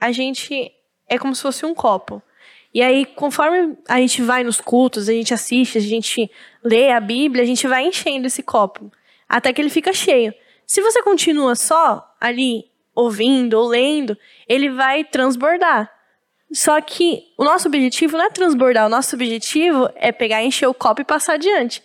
a gente é como se fosse um copo. E aí, conforme a gente vai nos cultos, a gente assiste, a gente lê a Bíblia, a gente vai enchendo esse copo até que ele fica cheio. Se você continua só ali ouvindo ou lendo, ele vai transbordar. Só que o nosso objetivo não é transbordar, o nosso objetivo é pegar, encher o copo e passar adiante.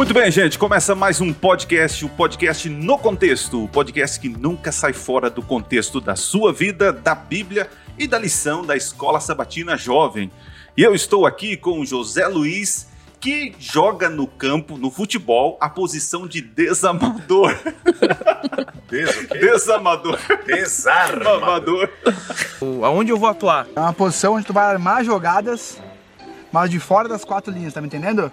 Muito bem, gente, começa mais um podcast, o podcast no contexto, o podcast que nunca sai fora do contexto da sua vida, da Bíblia e da lição da Escola Sabatina Jovem. E eu estou aqui com o José Luiz, que joga no campo, no futebol, a posição de desamador. Des, Desamador. Desarmador. Aonde eu vou atuar? É uma posição onde tu vai armar jogadas, mas de fora das quatro linhas, tá me entendendo?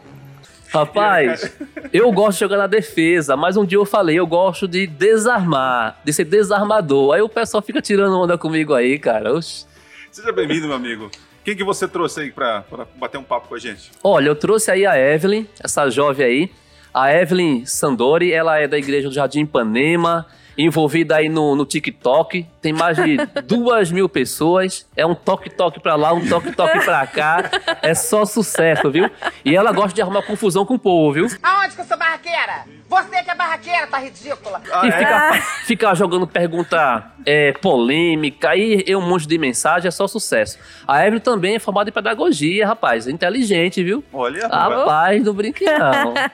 Rapaz, eu gosto de jogar na defesa, mas um dia eu falei, eu gosto de desarmar, de ser desarmador. Aí o pessoal fica tirando onda comigo aí, cara. Oxi. Seja bem-vindo, meu amigo. Quem que você trouxe aí pra bater um papo com a gente? Olha, eu trouxe aí a Evelyn, essa jovem aí. A Evelyn Sandori, ela é da igreja do Jardim Ipanema, envolvida aí no, no TikTok. Tem mais de duas mil pessoas. É um toque-toque pra lá, um toque-toque pra cá. É só sucesso, viu? E ela gosta de arrumar confusão com o povo, viu? Aonde que eu sou barraqueira? Você que é barraqueira, tá ridícula. e fica, fica jogando pergunta é, polêmica e, e um monte de mensagem, é só sucesso. A Evelyn também é formada em pedagogia, rapaz. É inteligente, viu? Olha, Rapaz, não brinque não.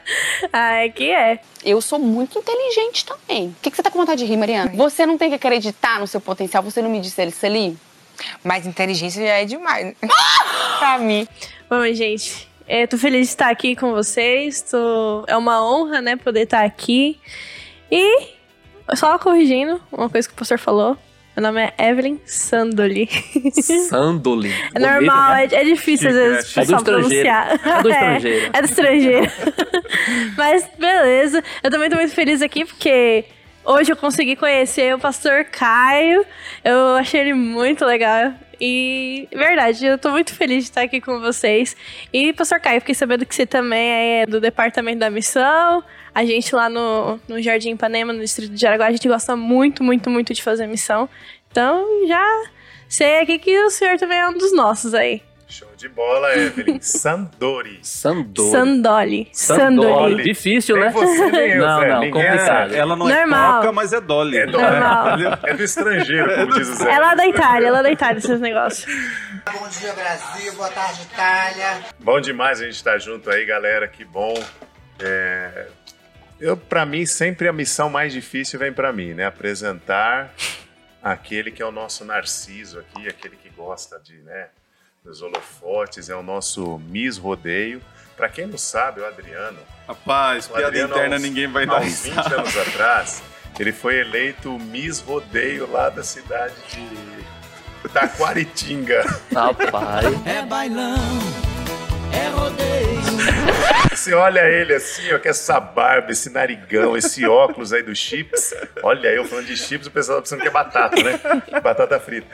Ah, é que é. Eu sou muito inteligente também. O que, que você tá com vontade de rir, Mariana? Você não tem que acreditar no seu potencial. Você não me disse isso ali? Mas inteligência já é demais. pra mim. Bom, gente, eu tô feliz de estar aqui com vocês. Tô... É uma honra, né, poder estar aqui. E só corrigindo uma coisa que o pastor falou. Meu nome é Evelyn Sandoli. Sandoli. É normal, é, é difícil às vezes né? É do só pronunciar. É do estrangeiro. É, do estrangeiro. Mas beleza. Eu também tô muito feliz aqui porque hoje eu consegui conhecer o pastor Caio. Eu achei ele muito legal. E, verdade, eu tô muito feliz de estar aqui com vocês. E, pastor Caio, fiquei sabendo que você também é do departamento da missão. A gente lá no, no Jardim Ipanema, no distrito de Jaraguá, a gente gosta muito, muito, muito de fazer missão. Então, já sei aqui que o senhor também é um dos nossos aí. Show de bola, Evelyn. Sandori. Sandori. Sandoli. Sandoli. Sandoli. Difícil, Nem né? você, nem eu, Não, Zé. não, Ninguém complicado. é- Ela não Normal. é coca, mas é Dolly. É, do, Normal. é do estrangeiro, como diz o Zé. Ela é da Itália, ela é da Itália, esses negócios. Bom dia, Brasil. Boa tarde, Itália. Bom demais a gente estar junto aí, galera. Que bom. É, Eu, para mim, sempre a missão mais difícil vem para mim, né? Apresentar aquele que é o nosso Narciso aqui, aquele que gosta de, né, dos holofotes, é o nosso Miss Rodeio. Para quem não sabe, o Adriano, Rapaz, o piada Adriano, interna aos- ninguém vai há dar uns 20 risada. anos atrás, ele foi eleito Miss Rodeio lá da cidade de Taquaritinga. Rapaz. Você olha ele assim, ó, com essa barba, esse narigão, esse óculos aí do chips. Olha, eu falando de chips, o pessoal tá pensando que é batata, né? Batata frita.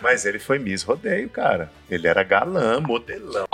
Mas ele foi Miss Rodeio, cara. Ele era galã, modelão.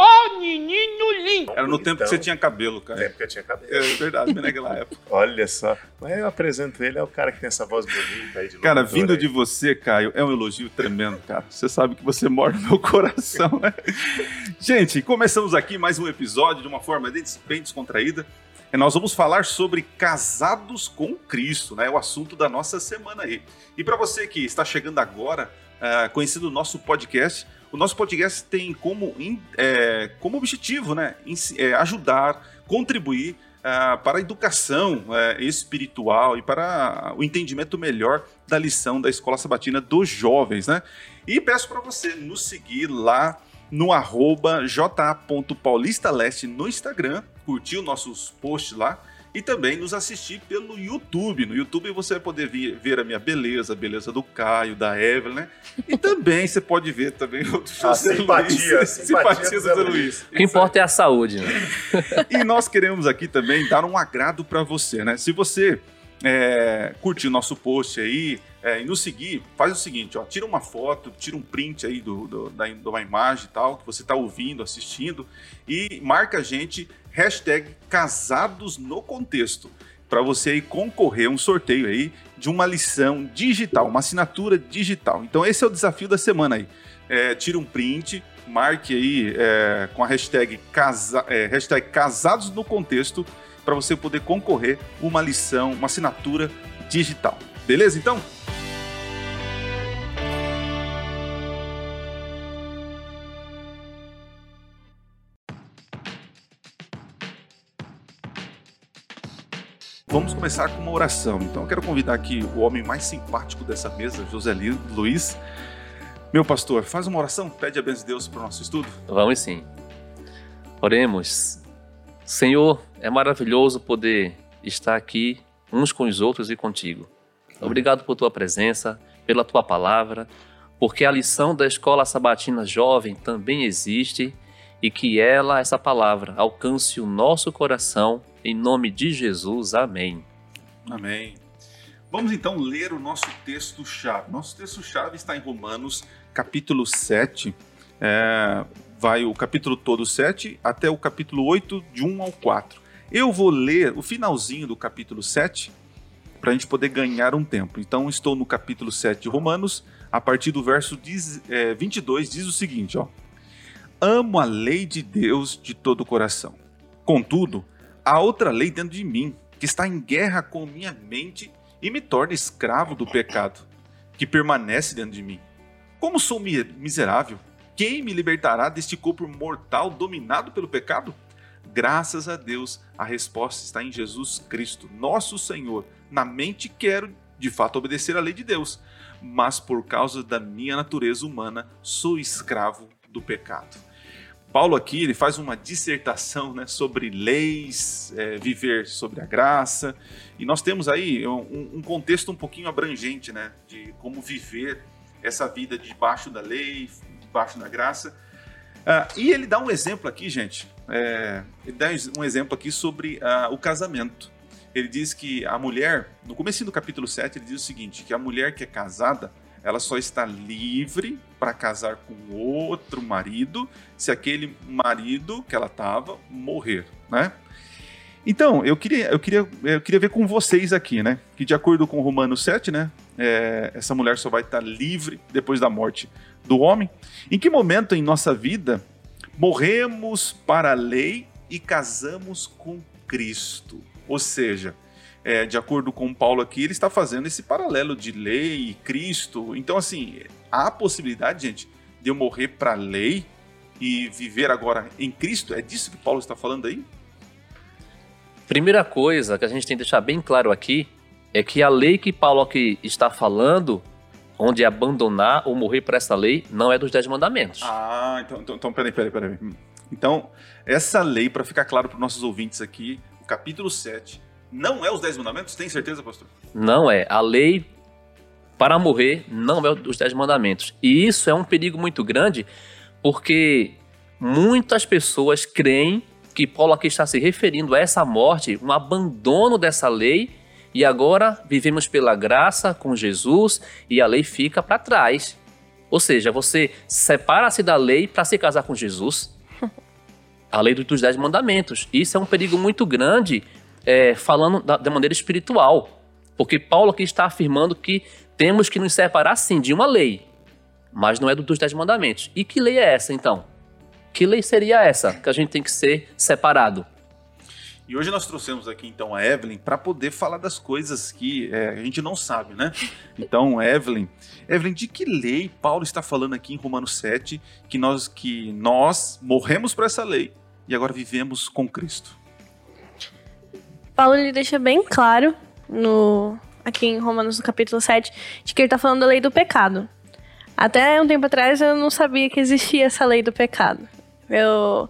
Era no tempo que você tinha cabelo, cara. época eu tinha cabelo. É verdade, bem naquela época. Olha só. Mas eu apresento ele, é o cara que tem essa voz bonita aí de Cara, vindo aí. de você, Caio, é um elogio tremendo, cara. Você sabe que você mora no meu coração, né? Gente, começamos aqui mais um episódio de uma forma des- bem descontraída. E nós vamos falar sobre casados com Cristo, né? É o assunto da nossa semana aí. E para você que está chegando agora, ah, conhecendo o nosso podcast, o nosso podcast tem como, in- é, como objetivo, né? Ensi- é, ajudar, contribuir ah, para a educação eh, espiritual e para o entendimento melhor da lição da Escola Sabatina dos Jovens, né? E peço para você nos seguir lá no arroba ja.paulistaleste no Instagram, curtir os nossos posts lá e também nos assistir pelo YouTube. No YouTube você vai poder vi- ver a minha beleza, a beleza do Caio, da Evelyn, né? E também você pode ver também o A José simpatia, Luiz. simpatia simpatia do Zé Luiz. O que importa é a saúde, né? E nós queremos aqui também dar um agrado para você, né? Se você é, curtiu nosso post aí, é, e nos seguir, faz o seguinte, ó, tira uma foto, tira um print aí do, do, da, de uma imagem e tal, que você está ouvindo, assistindo, e marca a gente, hashtag casados no contexto, para você aí concorrer a um sorteio aí de uma lição digital, uma assinatura digital. Então esse é o desafio da semana aí. É, tira um print, marque aí é, com a hashtag, casa, é, hashtag casados no contexto, para você poder concorrer uma lição, uma assinatura digital. Beleza, então? Vamos começar com uma oração. Então, eu quero convidar aqui o homem mais simpático dessa mesa, José Luiz. Meu pastor, faz uma oração, pede a bênção de Deus para o nosso estudo. Vamos sim. Oremos. Senhor, é maravilhoso poder estar aqui uns com os outros e contigo. Obrigado por tua presença, pela tua palavra, porque a lição da escola sabatina jovem também existe e que ela, essa palavra, alcance o nosso coração em nome de Jesus. Amém. Amém. Vamos então ler o nosso texto-chave. Nosso texto-chave está em Romanos, capítulo 7. É, vai o capítulo todo 7 até o capítulo 8, de 1 ao 4. Eu vou ler o finalzinho do capítulo 7 para a gente poder ganhar um tempo. Então, estou no capítulo 7 de Romanos, a partir do verso 22, diz o seguinte: ó, Amo a lei de Deus de todo o coração. Contudo, há outra lei dentro de mim, que está em guerra com minha mente e me torna escravo do pecado, que permanece dentro de mim. Como sou miserável, quem me libertará deste corpo mortal dominado pelo pecado? Graças a Deus, a resposta está em Jesus Cristo, nosso Senhor. Na mente quero, de fato, obedecer à lei de Deus, mas por causa da minha natureza humana, sou escravo do pecado. Paulo aqui ele faz uma dissertação né, sobre leis, é, viver sobre a graça, e nós temos aí um, um, contexto um pouquinho abrangente né, de como viver essa vida debaixo da lei, debaixo da graça. Uh, e ele dá um exemplo aqui, gente, é, ele dá um exemplo aqui sobre uh, o casamento. Ele diz que a mulher, no começo do capítulo 7, ele diz o seguinte, que a mulher que é casada, ela só está livre para casar com outro marido se aquele marido que ela estava morrer, né? Então, eu queria, eu, queria, eu queria ver com vocês aqui, né? Que de acordo com Romanos 7, né? É, essa mulher só vai estar livre depois da morte do homem. Em que momento em nossa vida morremos para a lei e casamos com Cristo? Ou seja, é, de acordo com Paulo aqui, ele está fazendo esse paralelo de lei e Cristo. Então, assim, há a possibilidade, gente, de eu morrer para a lei e viver agora em Cristo? É disso que Paulo está falando aí? Primeira coisa que a gente tem que deixar bem claro aqui é que a lei que Paulo aqui está falando, onde abandonar ou morrer para essa lei, não é dos Dez Mandamentos. Ah, então, então, então peraí, peraí, peraí. Então, essa lei, para ficar claro para os nossos ouvintes aqui, o capítulo 7, não é os Dez Mandamentos? Tem certeza, pastor? Não é. A lei para morrer não é os Dez Mandamentos. E isso é um perigo muito grande, porque muitas pessoas creem que Paulo aqui está se referindo a essa morte, um abandono dessa lei, e agora vivemos pela graça com Jesus e a lei fica para trás. Ou seja, você separa-se da lei para se casar com Jesus. A lei dos Dez Mandamentos. Isso é um perigo muito grande é, falando da, da maneira espiritual. Porque Paulo aqui está afirmando que temos que nos separar sim de uma lei, mas não é dos dez mandamentos. E que lei é essa então? Que lei seria essa que a gente tem que ser separado? E hoje nós trouxemos aqui então a Evelyn para poder falar das coisas que é, a gente não sabe, né? Então, Evelyn, Evelyn, de que lei Paulo está falando aqui em Romanos 7 que nós que nós morremos para essa lei e agora vivemos com Cristo? Paulo ele deixa bem claro no aqui em Romanos no capítulo 7 de que ele está falando da lei do pecado. Até um tempo atrás eu não sabia que existia essa lei do pecado. Eu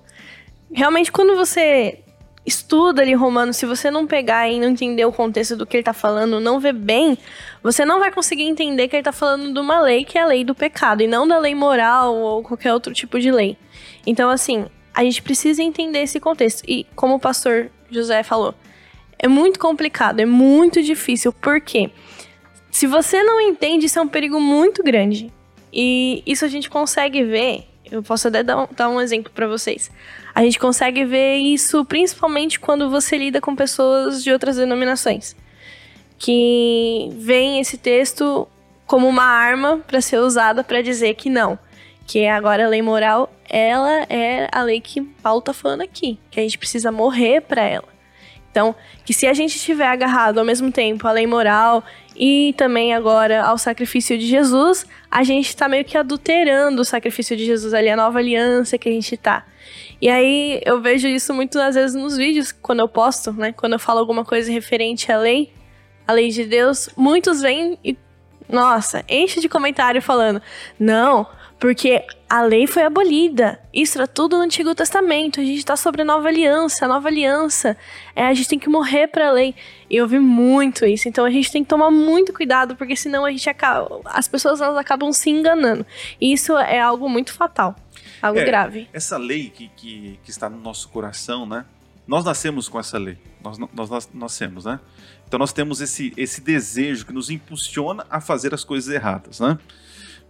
realmente quando você estuda ali Romanos, se você não pegar e não entender o contexto do que ele está falando, não ver bem, você não vai conseguir entender que ele está falando de uma lei que é a lei do pecado e não da lei moral ou qualquer outro tipo de lei. Então assim, a gente precisa entender esse contexto. E como o pastor José falou, é muito complicado, é muito difícil, porque Se você não entende, isso é um perigo muito grande. E isso a gente consegue ver. Eu posso até dar um, dar um exemplo para vocês. A gente consegue ver isso principalmente quando você lida com pessoas de outras denominações que veem esse texto como uma arma para ser usada para dizer que não, que agora a lei moral, ela é a lei que Paulo tá falando aqui, que a gente precisa morrer para ela. Então, que se a gente estiver agarrado ao mesmo tempo à lei moral e também agora ao sacrifício de Jesus, a gente está meio que adulterando o sacrifício de Jesus ali, a nova aliança que a gente tá. E aí eu vejo isso muitas vezes nos vídeos, quando eu posto, né? Quando eu falo alguma coisa referente à lei, a lei de Deus, muitos vêm e, nossa, enche de comentário falando: não, porque a lei foi abolida. Isso era tudo no Antigo Testamento. A gente está sobre a nova aliança. A nova aliança é a gente tem que morrer para a lei. E eu vi muito isso. Então a gente tem que tomar muito cuidado, porque senão a gente acaba, as pessoas elas acabam se enganando. E isso é algo muito fatal, algo É, grave. Essa lei que, que, que está no nosso coração, né? Nós nascemos com essa lei. Nós, nós, nós nascemos, né? Então nós temos esse, esse desejo que nos impulsiona a fazer as coisas erradas, né?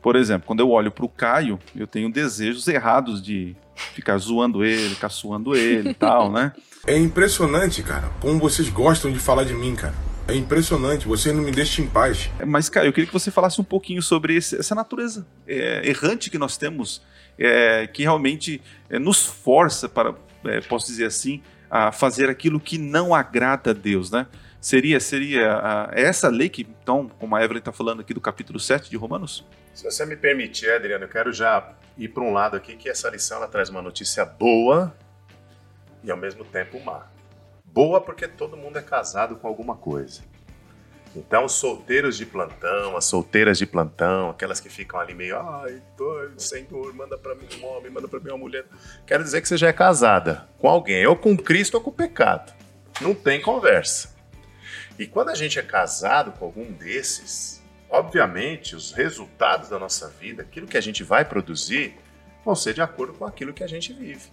Por exemplo, quando eu olho para o Caio, eu tenho desejos errados de ficar zoando ele, caçoando ele e tal, né? É impressionante, cara, como vocês gostam de falar de mim, cara. É impressionante, vocês não me deixam em paz. Mas, Caio, eu queria que você falasse um pouquinho sobre esse- essa natureza é, errante que nós temos, é, que realmente é, nos força para, é, posso dizer assim, a fazer aquilo que não agrada a Deus, né? Seria, seria é essa lei que, então, como a Evelyn está falando aqui do capítulo 7 de Romanos? Se você me permitir, Adriano, eu quero já ir para um lado aqui que essa lição ela traz uma notícia boa e ao mesmo tempo má. Boa porque todo mundo é casado com alguma coisa. Então, os solteiros de plantão, as solteiras de plantão, aquelas que ficam ali meio, ai, tô, Senhor, manda para mim um homem, manda para mim uma mulher. Quero dizer que você já é casada com alguém, ou com Cristo ou com o pecado. Não tem conversa. E quando a gente é casado com algum desses, obviamente os resultados da nossa vida, aquilo que a gente vai produzir, vão ser de acordo com aquilo que a gente vive.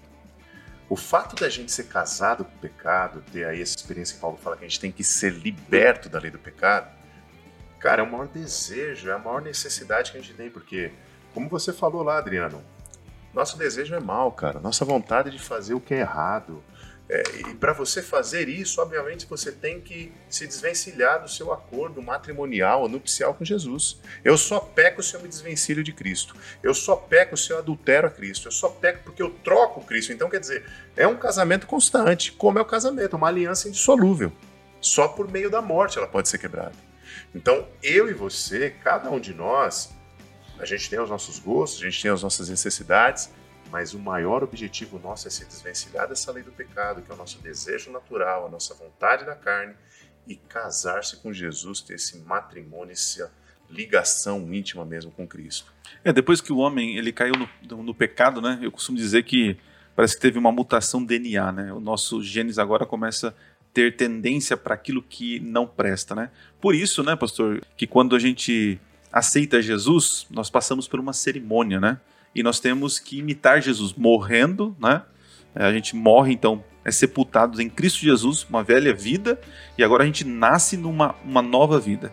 O fato da gente ser casado com o pecado, ter aí essa experiência que Paulo fala que a gente tem que ser liberto da lei do pecado, cara, é o maior desejo, é a maior necessidade que a gente tem, porque, como você falou lá, Adriano, nosso desejo é mal, cara, nossa vontade de fazer o que é errado. É, e para você fazer isso, obviamente, você tem que se desvencilhar do seu acordo matrimonial nupcial com Jesus. Eu só peco se eu me desvencilho de Cristo. Eu só peco se eu adultero a Cristo. Eu só peco porque eu troco Cristo. Então, quer dizer, é um casamento constante, como é o casamento, uma aliança indissolúvel. Só por meio da morte ela pode ser quebrada. Então, eu e você, cada um de nós, a gente tem os nossos gostos, a gente tem as nossas necessidades, mas o maior objetivo nosso é se desvencilhar dessa lei do pecado, que é o nosso desejo natural, a nossa vontade da carne, e casar-se com Jesus, ter esse matrimônio, essa ligação íntima mesmo com Cristo. É, depois que o homem ele caiu no, no- pecado, né? Eu costumo dizer que parece que teve uma mutação DNA, né? O nosso genes agora começa ter tendência para aquilo que não presta, né? Por isso, né, pastor, que quando a gente aceita Jesus, nós passamos por uma cerimônia, né? E nós temos que imitar Jesus morrendo, né? É, A gente morre, então, é sepultados em Cristo Jesus, uma velha vida, e agora a gente nasce numa uma nova vida.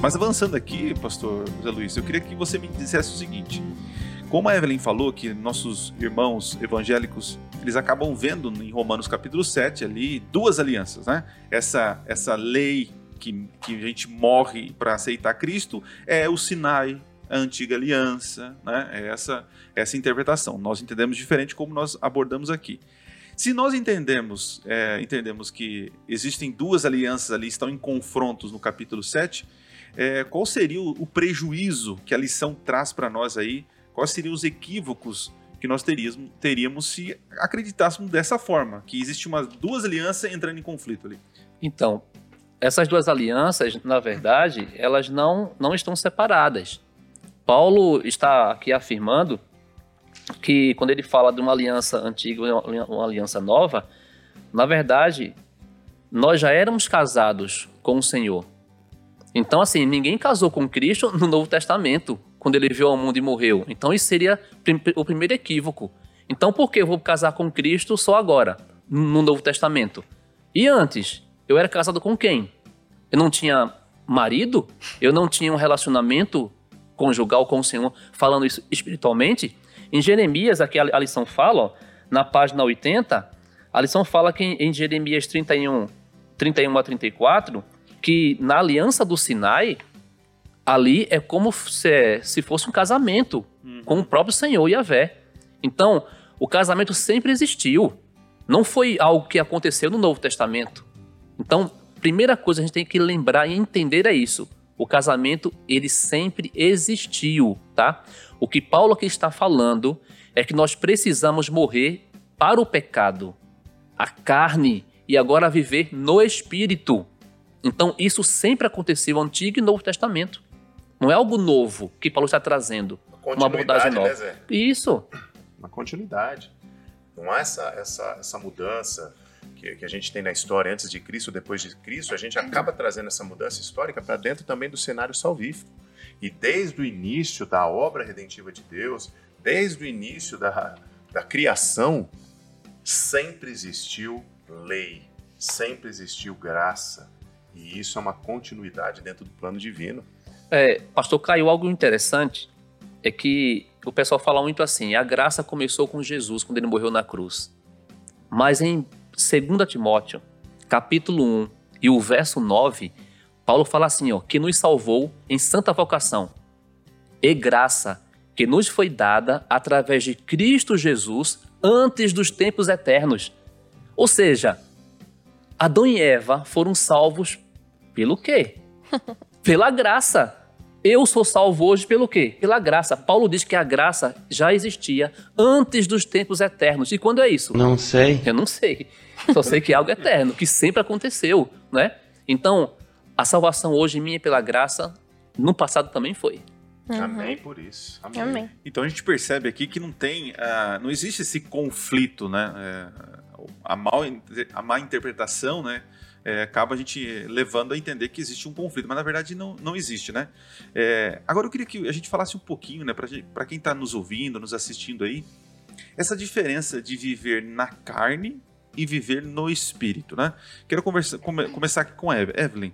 Mas avançando aqui, pastor José Luiz, eu queria que você me dissesse o seguinte: como a Evelyn falou que nossos irmãos evangélicos, eles acabam vendo em Romanos capítulo 7 ali duas alianças, né? Essa essa lei que, que a gente morre para aceitar Cristo é o Sinai, a antiga aliança, né? É essa essa interpretação. Nós entendemos diferente como nós abordamos aqui. Se nós entendemos, é, entendemos que existem duas alianças ali, estão em confrontos no capítulo 7, é, qual seria o, o prejuízo que a lição traz para nós aí? Quais seriam os equívocos que nós teríamos, teríamos se acreditássemos dessa forma, que existe umas duas alianças entrando em conflito ali? Então, essas duas alianças, na verdade, elas não, não estão separadas. Paulo está aqui afirmando que quando ele fala de uma aliança antiga e uma uma aliança nova, na verdade, nós já éramos casados com o Senhor. Então, assim, ninguém casou com Cristo no Novo Testamento, quando ele veio ao mundo e morreu. Então isso seria o primeiro equívoco. Então por que eu vou casar com Cristo só agora, no Novo Testamento? E antes, eu era casado com quem? Eu não tinha marido? Eu não tinha um relacionamento conjugal com o Senhor, falando isso espiritualmente? Em Jeremias, aqui a lição fala, ó, na página 80, a lição fala que em Jeremias 31, 31 a 34, que na aliança do Sinai, ali é como se, se fosse um casamento com o próprio Senhor Yahvé. Então, o casamento sempre existiu. Não foi algo que aconteceu no Novo Testamento. Então, primeira coisa a gente tem que lembrar e entender é isso. O casamento, ele sempre existiu, tá? O que Paulo aqui está falando é que nós precisamos morrer para o pecado, a carne, e agora viver no espírito. Então, isso sempre aconteceu no Antigo e Novo Testamento. Não é algo novo que Paulo está trazendo. Uma abordagem Continuidade, nova. né, Zé? Isso. Uma continuidade. Não há essa, essa, essa mudança que, que a gente tem na história antes de Cristo, depois de Cristo, a gente acaba trazendo essa mudança histórica para dentro também do cenário salvífico. E desde o início da obra redentiva de Deus, desde o início da, da criação, sempre existiu lei, sempre existiu graça. E isso é uma continuidade dentro do plano divino. É, pastor Caio, algo interessante é que o pessoal fala muito assim: a graça começou com Jesus quando ele morreu na cruz. Mas em 2 Timóteo, capítulo 1 e o verso 9, Paulo fala assim: ó, que nos salvou em santa vocação e graça que nos foi dada através de Cristo Jesus antes dos tempos eternos. Ou seja, Adão e Eva foram salvos pelo quê? Pela graça. Eu sou salvo hoje pelo quê? Pela graça. Paulo diz que a graça já existia antes dos tempos eternos. E quando é isso? Não sei. Eu não sei. Só sei que é algo eterno, que sempre aconteceu, né? Então, a salvação hoje minha é pela graça, no passado também foi. Amém por isso. Amém. Amém. Então a gente percebe aqui que não tem, ah, não existe esse conflito, né? É, a, mal, a má interpretação, né? É, acaba a gente levando a entender que existe um conflito, mas na verdade não, não existe, né? É, agora eu queria que a gente falasse um pouquinho, né, para quem está nos ouvindo, nos assistindo aí, essa diferença de viver na carne e viver no espírito, né? Quero conversa, come, começar aqui com a Eve- Evelyn.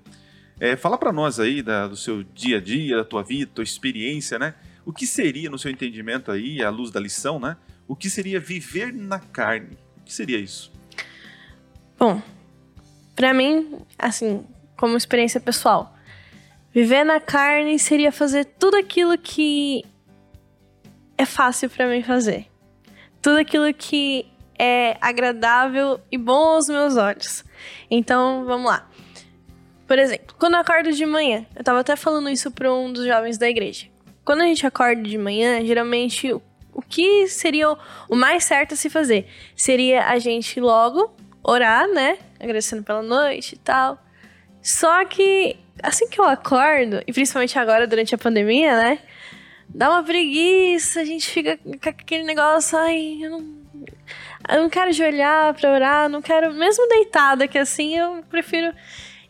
É, fala para nós aí da- do seu dia a dia, da tua vida, tua experiência, né? O que seria, no seu entendimento aí, à luz da lição, né? O que seria viver na carne? O que seria isso? Bom, pra mim, assim, como experiência pessoal, viver na carne seria fazer tudo aquilo que é fácil pra mim fazer. Tudo aquilo que é agradável e bom aos meus olhos. Então, vamos lá. Por exemplo, quando eu acordo de manhã, eu tava até falando isso pra um dos jovens da igreja. Quando a gente acorda de manhã, geralmente o- que seria o mais certo a se fazer? Seria a gente logo orar, né? Agradecendo pela noite e tal. Só que assim que eu acordo, e principalmente agora durante a pandemia, né? Dá uma preguiça, a gente fica com aquele negócio, ai, eu não, eu não quero ajoelhar pra orar, não quero, mesmo deitada, que assim eu prefiro.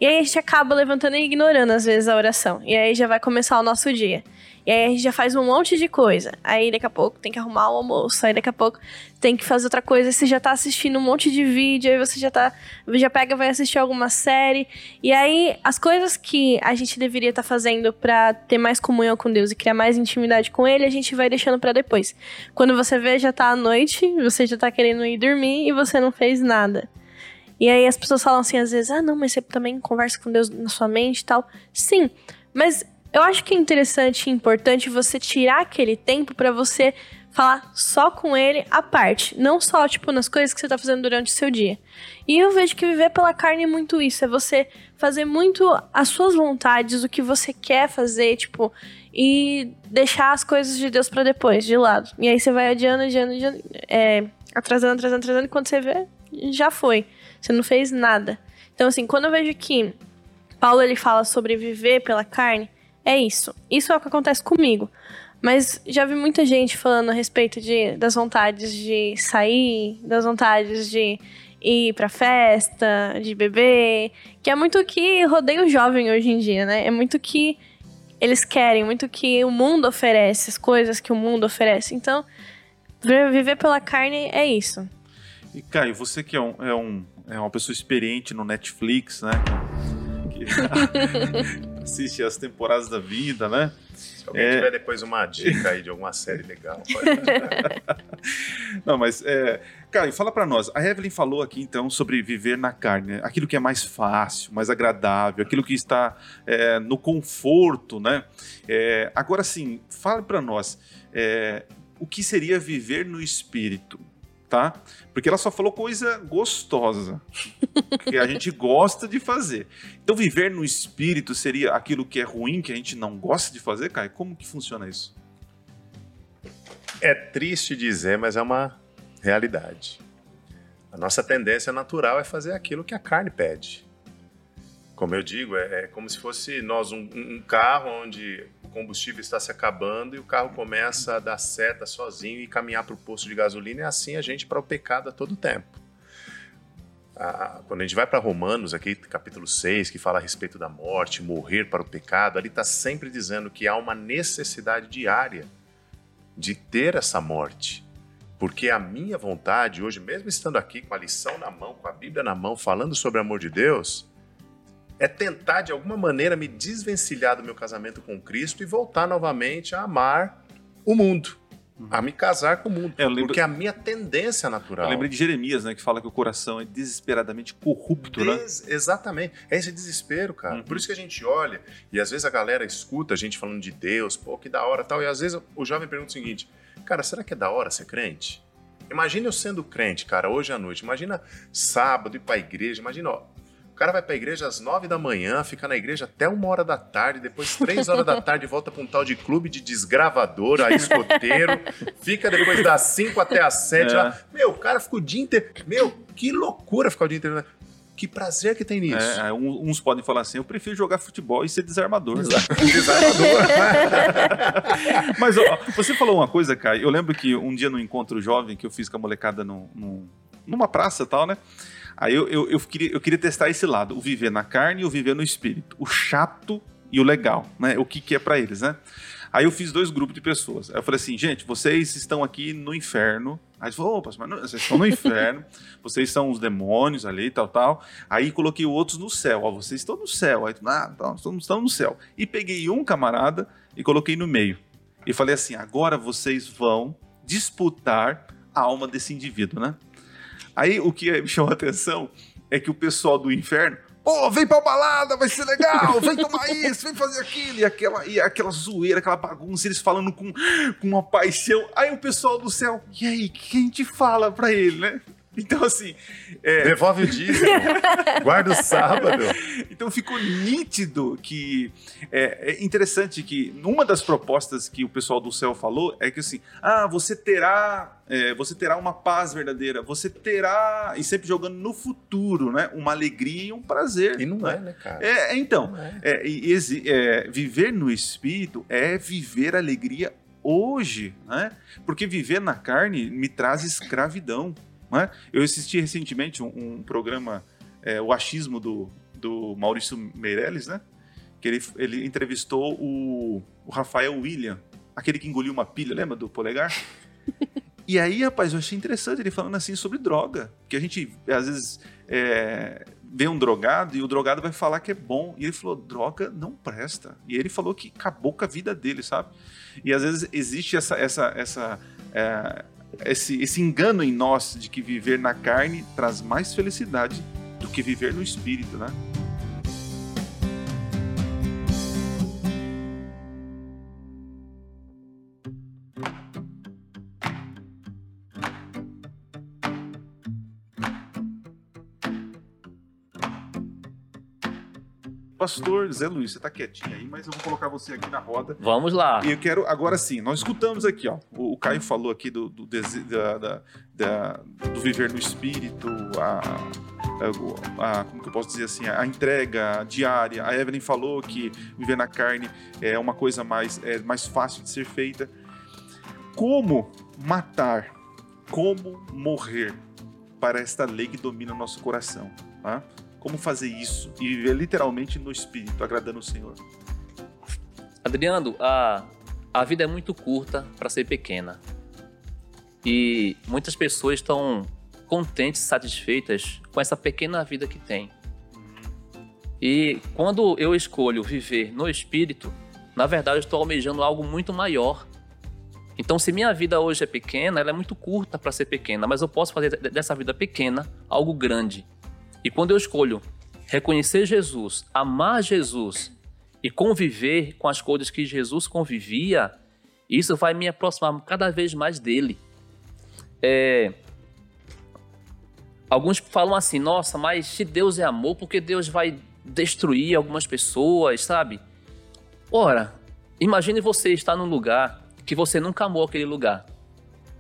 E aí a gente acaba levantando e ignorando às vezes a oração. E aí já vai começar o nosso dia. E aí a gente já faz um monte de coisa. Aí daqui a pouco tem que arrumar o almoço. Aí daqui a pouco tem que fazer outra coisa. Você já tá assistindo um monte de vídeo. Aí você já tá. Já pega vai assistir alguma série. E aí as coisas que a gente deveria estar fazendo pra ter mais comunhão com Deus e criar mais intimidade com Ele, a gente vai deixando pra depois. Quando você vê, já tá à noite, você já tá querendo ir dormir e você não fez nada. E aí as pessoas falam assim, às vezes, ah, não, mas você também conversa com Deus na sua mente e tal. Sim, mas eu acho que é interessante e importante você tirar aquele tempo pra você falar só com ele à parte. Não só, tipo, nas coisas que você tá fazendo durante o seu dia. E eu vejo que viver pela carne é muito isso. É você fazer muito as suas vontades, o que você quer fazer, tipo, e deixar as coisas de Deus pra depois, de lado. E aí você vai adiando, adiando, adiando, é, atrasando, atrasando, atrasando, e quando você vê, já foi. Você não fez nada. Então, assim, quando eu vejo que Paulo ele fala sobre viver pela carne, é isso. Isso é o que acontece comigo. Mas já vi muita gente falando a respeito de, das vontades de sair, das vontades de ir pra festa, de beber, que é muito que rodeia o jovem hoje em dia, né? É muito que eles querem muito que o mundo oferece, as coisas que o mundo oferece. Então, vi- viver pela carne é isso. E Caio, você que é, um, é, um, é uma pessoa experiente no Netflix, né? Que assiste as temporadas da vida, né? Se alguém É. tiver depois uma dica aí de alguma série legal, pode Não, mas, é, Caio, fala pra nós. A Evelyn falou aqui, então, sobre viver na carne. né? Aquilo que é mais fácil, mais agradável, aquilo que está é, no conforto, né? É, agora, sim, fale pra nós. é, o que seria viver no espírito, tá? Porque ela só falou coisa gostosa, que a gente gosta de fazer. Então, viver no espírito seria aquilo que é ruim, que a gente não gosta de fazer, Caio? Como que funciona isso? É triste dizer, mas é uma realidade. A nossa tendência natural é fazer aquilo que a carne pede. Como eu digo, é, é como se fosse nós um, um- carro onde o combustível está se acabando e o carro começa a dar seta sozinho e caminhar para o posto de gasolina. É assim a gente para o pecado a todo tempo. Quando a gente vai para Romanos, aqui capítulo 6, que fala a respeito da morte, morrer para o pecado, ali está sempre dizendo que há uma necessidade diária de ter essa morte. Porque a minha vontade, hoje, mesmo estando aqui com a lição na mão, com a Bíblia na mão, falando sobre o amor de Deus, é tentar de alguma maneira me desvencilhar do meu casamento com Cristo e voltar novamente a amar o mundo, a me casar com o mundo. É, lembro- Porque é a minha tendência natural. Eu lembrei de Jeremias, né? Que fala que o coração é desesperadamente corrupto, né? Des- Exatamente. É esse desespero, cara. Uhum. Por isso que a gente olha e às vezes a galera escuta a gente falando de Deus, pô, que da hora tal. E às vezes o jovem pergunta o seguinte: cara, será que é da hora ser crente? Imagina eu sendo crente, cara, hoje à noite. Imagina sábado ir pra igreja. Imagina, ó. O cara vai pra igreja às nove da manhã, fica na igreja até uma hora da tarde, depois três horas da tarde volta pra um tal de clube de desgravador, aí escoteiro, fica depois das cinco até as sete É. lá. Meu, o cara fica o dia inteiro. Meu, que loucura ficar o dia inteiro. né? Que prazer que tem nisso. É, é, uns podem falar assim: eu prefiro jogar futebol e ser desarmador. Mas ó, você falou uma coisa, Caio. Eu lembro que um dia no encontro jovem que eu fiz com a molecada no, no- numa praça e tal, né? Aí eu, eu, eu, queria, eu queria testar esse lado, o viver na carne e o viver no espírito. O chato e o legal, né? O que, que é pra eles, né? Aí eu fiz dois grupos de pessoas. Aí eu falei assim, gente, vocês estão aqui no inferno. Aí falaram, opa, mas não, vocês estão no inferno, vocês são os demônios ali, tal, tal. Aí coloquei outros no céu, ó, vocês estão no céu. Aí, ah, tá, estão, estão no céu. E peguei um camarada e coloquei no meio. E falei assim, agora vocês vão disputar a alma desse indivíduo, né? Aí o que me chamou a atenção é que o pessoal do inferno, pô, vem pra balada, vai ser legal, vem tomar isso, vem fazer aquilo, e aquela, e aquela zoeira, aquela bagunça, eles falando com, com uma paixão. Aí o pessoal do céu, e aí, o que a gente fala pra ele, né? Então, assim, é, Devolve o dízimo, guarda o sábado. então ficou nítido que é, é interessante que uma das propostas que o pessoal do céu falou é que assim, ah, você terá, é, você terá uma paz verdadeira, você terá e sempre jogando no futuro, né, uma alegria e um prazer. E não né? é, né, cara? É, é, então, é. é, e é, viver no espírito é viver alegria hoje, né? Porque viver na carne me traz escravidão, né? Eu assisti recentemente um, um programa, é, o achismo do, do Maurício Meirelles, né? Que ele, ele entrevistou o, o Rafael William, aquele que engoliu uma pilha, lembra do polegar? E aí, rapaz, eu achei interessante ele falando assim sobre droga. Que a gente, às vezes, é, vê um drogado e o drogado vai falar que é bom. E ele falou, droga não presta. E ele falou que acabou com a vida dele, sabe? E às vezes existe essa, essa, essa, é, esse, esse engano em nós de que viver na carne traz mais felicidade do que viver no espírito, né? Pastor Zé Luiz, você tá quietinho aí, mas eu vou colocar você aqui na roda. Vamos lá. E eu quero, agora sim, nós escutamos aqui, ó. O, o Caio falou aqui do, do, da- da- da- do viver no espírito, a, a- a- Como que eu posso dizer assim? A entrega diária. A Evelyn falou que viver na carne é uma coisa mais, é mais fácil de ser feita. Como matar? Como morrer para esta lei que domina o nosso coração? Tá? Como fazer isso e viver literalmente no espírito, agradando o Senhor? Adriano, a, a vida é muito curta para ser pequena. E muitas pessoas estão contentes, satisfeitas com essa pequena vida que tem. E quando eu escolho viver no espírito, na verdade eu estou almejando algo muito maior. Então, se minha vida hoje é pequena, ela é muito curta para ser pequena, mas eu posso fazer dessa vida pequena algo grande. E quando eu escolho reconhecer Jesus, amar Jesus e conviver com as coisas que Jesus convivia, isso vai me aproximar cada vez mais dele. É... Alguns falam assim, nossa, mas se Deus é amor, por que Deus vai destruir algumas pessoas, sabe? Ora, imagine você estar num lugar que você nunca amou aquele lugar.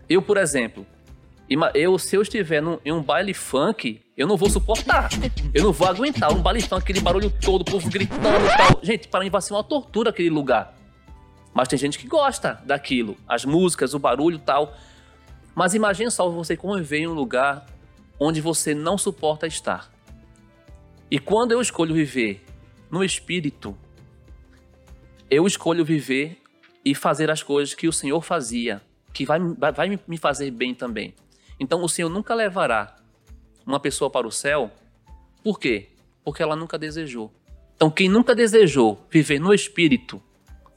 Eu, por exemplo, eu, se eu estiver num, em um baile funk, eu não vou suportar. Eu não vou aguentar um baile funk, aquele barulho todo, o povo gritando e tal. Gente, para mim vai ser uma tortura aquele lugar. Mas tem gente que gosta daquilo, as músicas, o barulho e tal. Mas imagine só você conviver em um lugar onde você não suporta estar. E quando eu escolho viver no espírito, eu escolho viver e fazer as coisas que o Senhor fazia, que vai, vai, vai me fazer bem também. Então o Senhor nunca levará uma pessoa para o céu, por quê? Porque ela nunca desejou. Então quem nunca desejou viver no espírito,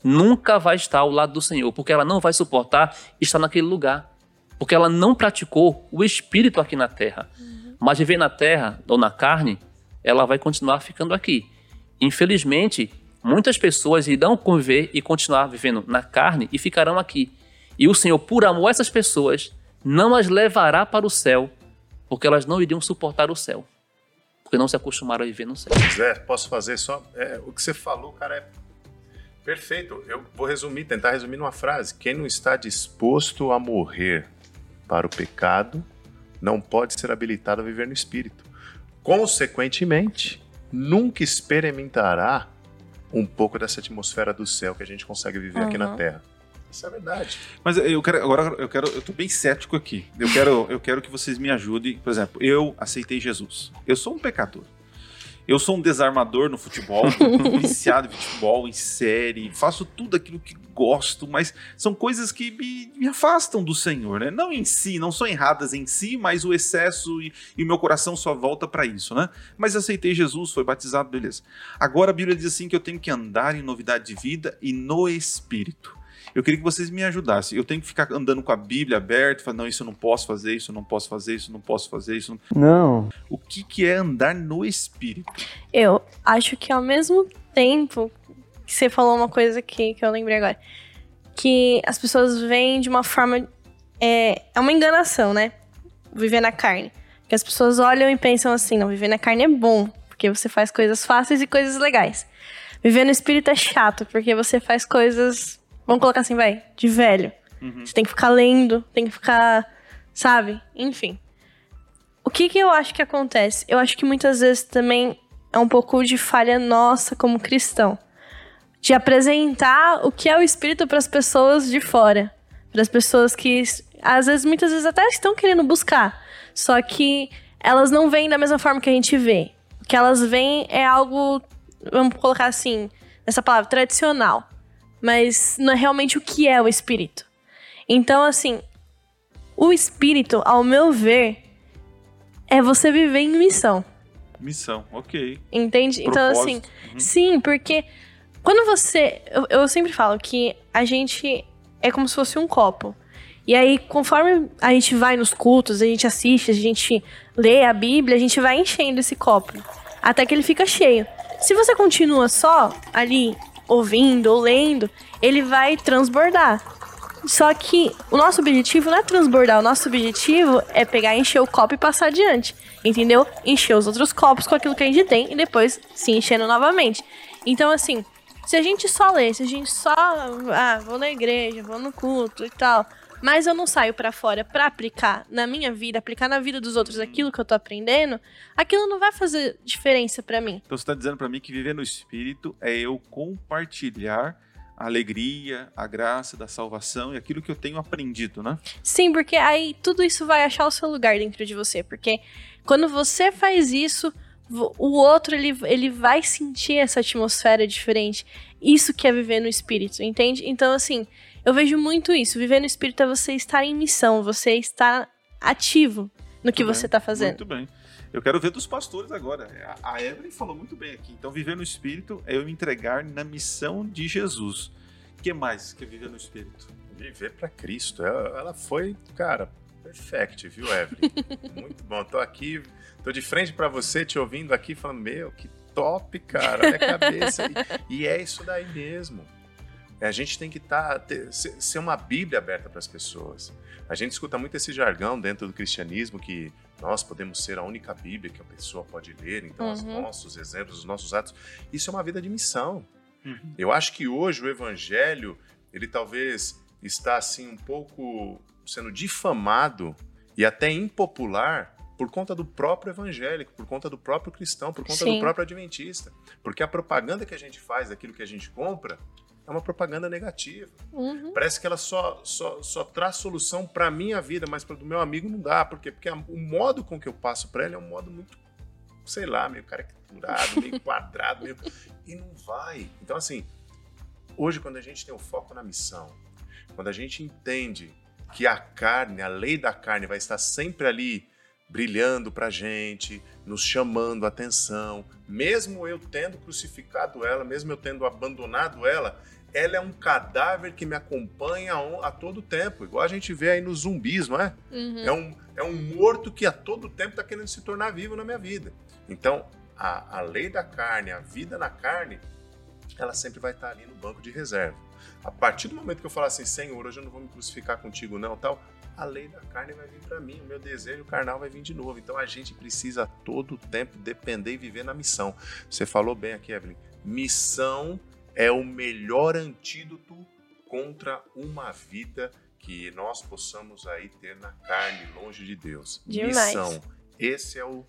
nunca vai estar ao lado do Senhor, porque ela não vai suportar estar naquele lugar. Porque ela não praticou o espírito aqui na terra. Uhum. Mas viver na terra ou na carne, ela vai continuar ficando aqui. Infelizmente, muitas pessoas irão conviver e continuar vivendo na carne e ficarão aqui. E o Senhor, por amor a essas pessoas, não as levará para o céu, porque elas não iriam suportar o céu. Porque não se acostumaram a viver no céu. Zé, posso fazer só. É, o que você falou, cara, é perfeito. Eu vou resumir, tentar resumir numa frase. Quem não está disposto a morrer para o pecado não pode ser habilitado a viver no espírito. Consequentemente, nunca experimentará um pouco dessa atmosfera do céu que a gente consegue viver uhum. aqui na Terra. Isso é verdade. Mas eu quero agora eu quero eu tô bem cético aqui. Eu quero eu quero que vocês me ajudem. Por exemplo, eu aceitei Jesus. Eu sou um pecador. Eu sou um desarmador no futebol, viciado em futebol, em série, faço tudo aquilo que gosto, mas são coisas que me, me, afastam do Senhor, né? Não em si, não são erradas em si, mas o excesso e, o meu coração só volta para isso, né? Mas aceitei Jesus, foi batizado, beleza. Agora a Bíblia diz assim que eu tenho que andar em novidade de vida e no Espírito. Eu queria que vocês me ajudassem. Eu tenho que ficar andando com a Bíblia aberta, falando, não, isso eu não posso fazer, isso eu não posso fazer, isso eu não posso fazer, isso não... não. O que, que é andar no Espírito? Eu acho que ao mesmo tempo que você falou uma coisa aqui que eu lembrei agora, que as pessoas veem de uma forma. É, é uma enganação, né? Viver na carne. Que as pessoas olham e pensam assim: não, viver na carne é bom, porque você faz coisas fáceis e coisas legais. Viver no espírito é chato, porque você faz coisas Vamos colocar assim, vai, de velho. Uhum. Você tem que ficar lendo, tem que ficar, sabe? Enfim. O que que eu acho que acontece? Eu acho que muitas vezes também é um pouco de falha nossa como cristão. De apresentar o que é o espírito para as pessoas de fora. Para as pessoas que, às vezes, muitas vezes até estão querendo buscar. Só que elas não veem da mesma forma que a gente vê. O que elas veem é algo, vamos colocar assim, nessa palavra, tradicional mas não é realmente o que é o espírito. Então, assim, o espírito, ao meu ver, é você viver em missão. Missão, ok. Entende? Propósito. Então, assim, uhum. sim, porque quando você. Eu, eu sempre falo que a gente é como se fosse um copo. E aí, conforme a gente vai nos cultos, a gente assiste, a gente lê a Bíblia, a gente vai enchendo esse copo. Até que ele fica cheio. Se você continua só ali ouvindo ou lendo, ele vai transbordar. Só que o nosso objetivo não é transbordar, o nosso objetivo é pegar, encher o copo e passar adiante. Entendeu? Encher os outros copos com aquilo que a gente tem e depois se enchendo novamente. Então, assim, se a gente só lê, se a gente só. Ah, vou na igreja, vou no culto e tal mas eu não saio para fora para aplicar na minha vida, aplicar na vida dos outros aquilo que eu tô aprendendo, aquilo não vai fazer diferença para mim. Então você tá dizendo para mim que viver no espírito é eu compartilhar a alegria, a graça da salvação e aquilo que eu tenho aprendido, né? Sim, porque aí tudo isso vai achar o seu lugar dentro de você, porque quando você faz isso, o outro ele, ele vai sentir essa atmosfera diferente. Isso que é viver no espírito, entende? Então, assim, eu vejo muito isso. Viver no espírito é você estar em missão, você estar ativo no que Muito você bem, tá fazendo. Muito bem. Eu quero ver dos pastores agora. A a Evelyn falou muito bem aqui. Então, viver no Espírito é eu me entregar na missão de Jesus. O que mais que é viver no Espírito? Viver para Cristo. Ela, ela foi, cara, perfect, viu, Evelyn? Muito bom. Tô aqui, tô de frente para você, te ouvindo aqui, falando, meu, que top, cara, olha a cabeça. E, e é isso daí mesmo. É, A gente tem que tá, ter, ser uma Bíblia aberta para as pessoas. A gente escuta muito esse jargão dentro do cristianismo que nós podemos ser a única Bíblia que a pessoa pode ler, então os Uhum. nossos exemplos, os nossos atos. Isso é uma vida de missão. Eu acho que hoje o evangelho, ele talvez está assim um pouco sendo difamado e até impopular por conta do próprio evangélico, por conta do próprio cristão, por conta Sim. do próprio adventista. Porque a propaganda que a gente faz daquilo que a gente compra é uma propaganda negativa. Uhum. Parece que ela só, só, só traz solução para minha vida, mas para do meu amigo não dá. Por quê? Porque a- o modo com que eu passo para ele é um modo muito, sei lá, meio caricaturado, meio quadrado, meio... e não vai. Então, assim, hoje, quando a gente tem o foco na missão, quando a gente entende que a carne, a lei da carne, vai estar sempre ali brilhando pra gente, nos chamando a atenção, mesmo eu tendo crucificado ela, mesmo eu tendo abandonado ela, ela é um cadáver que me acompanha a, todo tempo, igual a gente vê aí nos zumbis, não é? Uhum. É um, é um morto que a todo tempo está querendo se tornar vivo na minha vida. Então, a, a lei da carne, a vida na carne, ela sempre vai estar ali no banco de reserva. A partir do momento que eu falar assim, Senhor, hoje eu não vou me crucificar contigo não, tal, a lei da carne vai vir para mim, o meu desejo carnal vai vir de novo. Então a gente precisa todo tempo depender e viver na missão. Você falou bem aqui, Evelyn. Missão é o melhor antídoto contra uma vida que nós possamos aí ter na carne, longe de Deus. Demais. Missão. Esse é o,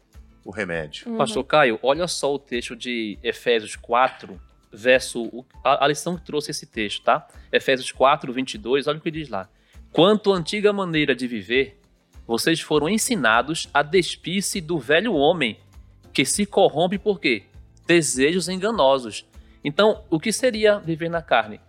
o remédio. Uhum. Pastor Caio, olha só o texto de Efésios 4, verso. A, a lição que trouxe esse texto, tá? Efésios 4, 22, olha o que diz lá. Quanto à antiga maneira de viver, vocês foram ensinados a despir-se do velho homem, que se corrompe por quê? Desejos enganosos. Então, o que seria viver na carne?